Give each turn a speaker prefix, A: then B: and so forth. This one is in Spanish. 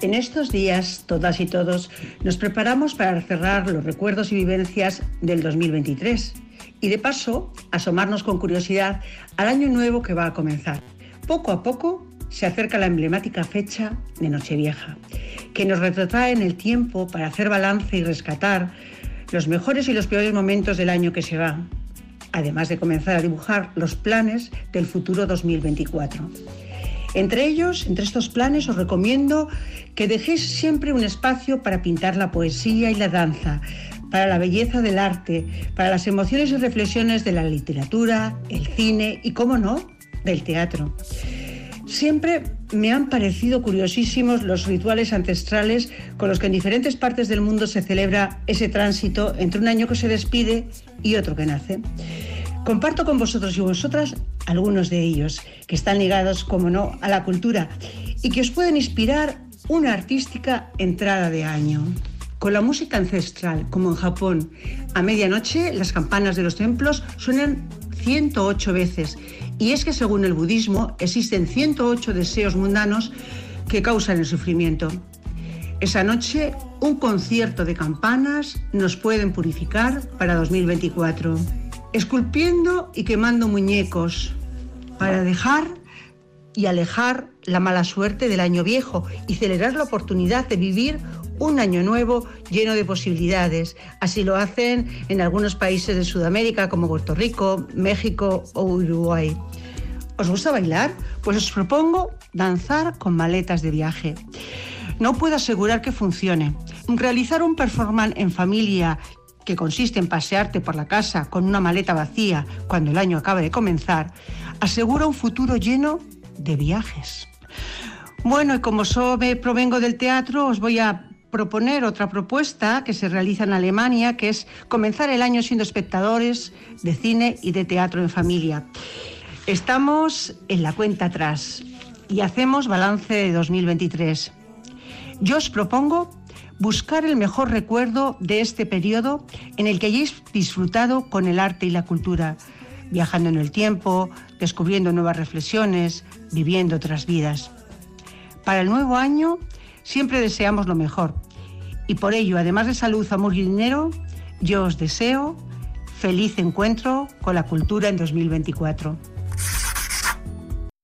A: En estos días, todas y todos, nos preparamos para cerrar los recuerdos y vivencias del 2023 y de paso asomarnos con curiosidad al año nuevo que va a comenzar. Poco a poco se acerca la emblemática fecha de Nochevieja, que nos retrotrae en el tiempo para hacer balance y rescatar los mejores y los peores momentos del año que se va, además de comenzar a dibujar los planes del futuro 2024. Entre ellos, entre estos planes, os recomiendo que dejéis siempre un espacio para pintar la poesía y la danza, para la belleza del arte, para las emociones y reflexiones de la literatura, el cine y, cómo no, del teatro. Siempre me han parecido curiosísimos los rituales ancestrales con los que en diferentes partes del mundo se celebra ese tránsito entre un año que se despide y otro que nace. Comparto con vosotros y vosotras algunos de ellos, que están ligados, como no, a la cultura y que os pueden inspirar una artística entrada de año. Con la música ancestral, como en Japón, a medianoche las campanas de los templos suenan 108 veces. Y es que según el budismo existen 108 deseos mundanos que causan el sufrimiento. Esa noche un concierto de campanas nos pueden purificar para 2024 esculpiendo y quemando muñecos para dejar y alejar la mala suerte del año viejo y celebrar la oportunidad de vivir un año nuevo lleno de posibilidades. Así lo hacen en algunos países de Sudamérica como Puerto Rico, México o Uruguay. ¿Os gusta bailar? Pues os propongo danzar con maletas de viaje. No puedo asegurar que funcione. Realizar un performance en familia que consiste en pasearte por la casa con una maleta vacía cuando el año acaba de comenzar, asegura un futuro lleno de viajes. Bueno, y como yo provengo del teatro, os voy a proponer otra propuesta que se realiza en Alemania, que es comenzar el año siendo espectadores de cine y de teatro en familia. Estamos en la cuenta atrás y hacemos balance de 2023. Yo os propongo buscar el mejor recuerdo de este periodo en el que hayáis disfrutado con el arte y la cultura, viajando en el tiempo, descubriendo nuevas reflexiones, viviendo otras vidas. Para el nuevo año siempre deseamos lo mejor y por ello, además de salud, amor y dinero, yo os deseo feliz encuentro con la cultura en 2024.